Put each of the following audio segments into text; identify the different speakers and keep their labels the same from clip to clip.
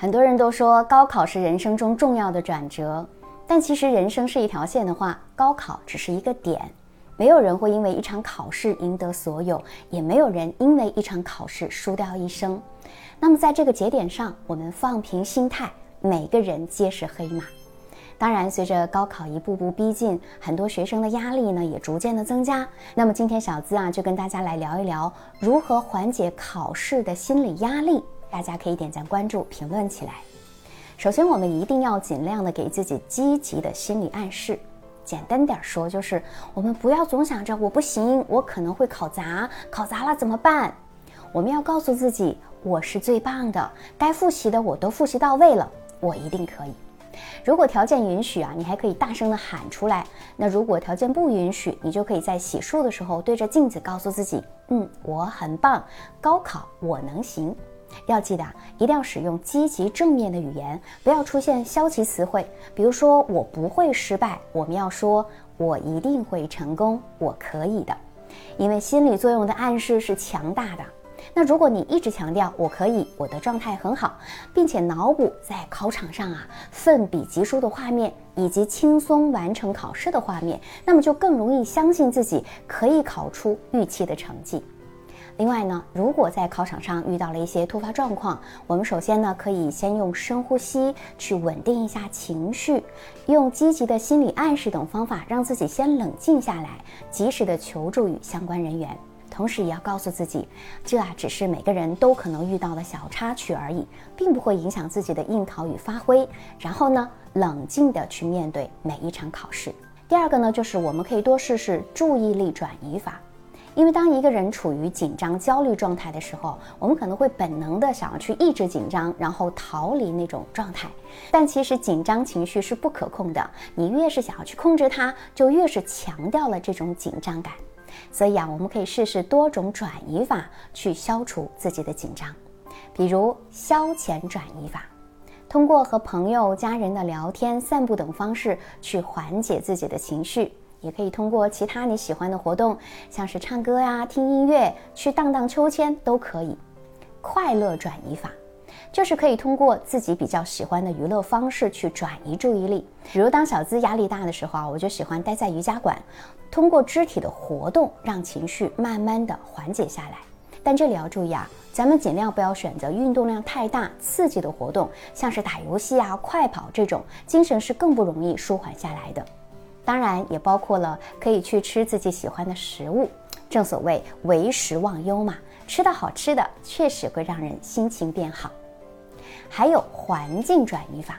Speaker 1: 很多人都说高考是人生中重要的转折，但其实人生是一条线的话，高考只是一个点。没有人会因为一场考试赢得所有，也没有人因为一场考试输掉一生。那么在这个节点上，我们放平心态，每个人皆是黑马。当然，随着高考一步步逼近，很多学生的压力呢也逐渐的增加。那么今天小资啊就跟大家来聊一聊如何缓解考试的心理压力。大家可以点赞、关注、评论起来。首先，我们一定要尽量的给自己积极的心理暗示。简单点说，就是我们不要总想着我不行，我可能会考砸，考砸了怎么办？我们要告诉自己，我是最棒的，该复习的我都复习到位了，我一定可以。如果条件允许啊，你还可以大声的喊出来。那如果条件不允许，你就可以在洗漱的时候对着镜子告诉自己，嗯，我很棒，高考我能行。要记得，一定要使用积极正面的语言，不要出现消极词汇。比如说，我不会失败，我们要说，我一定会成功，我可以的。因为心理作用的暗示是强大的。那如果你一直强调我可以，我的状态很好，并且脑补在考场上啊奋笔疾书的画面，以及轻松完成考试的画面，那么就更容易相信自己可以考出预期的成绩。另外呢，如果在考场上遇到了一些突发状况，我们首先呢可以先用深呼吸去稳定一下情绪，用积极的心理暗示等方法让自己先冷静下来，及时的求助于相关人员。同时也要告诉自己，这啊只是每个人都可能遇到的小插曲而已，并不会影响自己的应考与发挥。然后呢，冷静的去面对每一场考试。第二个呢，就是我们可以多试试注意力转移法。因为当一个人处于紧张、焦虑状态的时候，我们可能会本能的想要去抑制紧张，然后逃离那种状态。但其实紧张情绪是不可控的，你越是想要去控制它，就越是强调了这种紧张感。所以啊，我们可以试试多种转移法去消除自己的紧张，比如消遣转移法，通过和朋友、家人的聊天、散步等方式去缓解自己的情绪。也可以通过其他你喜欢的活动，像是唱歌呀、听音乐、去荡荡秋千都可以。快乐转移法，就是可以通过自己比较喜欢的娱乐方式去转移注意力。比如当小资压力大的时候啊，我就喜欢待在瑜伽馆，通过肢体的活动让情绪慢慢的缓解下来。但这里要注意啊，咱们尽量不要选择运动量太大、刺激的活动，像是打游戏啊、快跑这种，精神是更不容易舒缓下来的。当然也包括了可以去吃自己喜欢的食物，正所谓为食忘忧嘛，吃到好吃的确实会让人心情变好。还有环境转移法，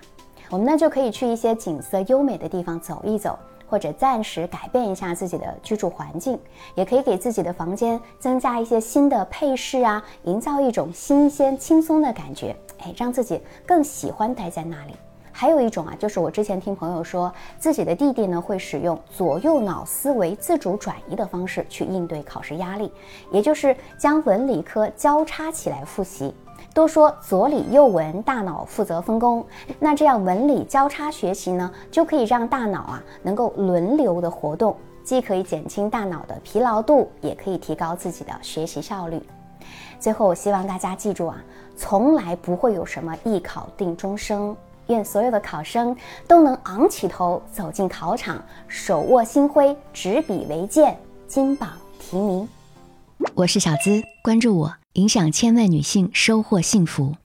Speaker 1: 我们呢就可以去一些景色优美的地方走一走，或者暂时改变一下自己的居住环境，也可以给自己的房间增加一些新的配饰啊，营造一种新鲜轻松的感觉，哎，让自己更喜欢待在那里。还有一种啊，就是我之前听朋友说，自己的弟弟呢会使用左右脑思维自主转移的方式去应对考试压力，也就是将文理科交叉起来复习。都说左理右文，大脑负责分工，那这样文理交叉学习呢，就可以让大脑啊能够轮流的活动，既可以减轻大脑的疲劳度，也可以提高自己的学习效率。最后，我希望大家记住啊，从来不会有什么一考定终生。愿所有的考生都能昂起头走进考场，手握星辉，执笔为剑，金榜题名。
Speaker 2: 我是小资，关注我，影响千万女性，收获幸福。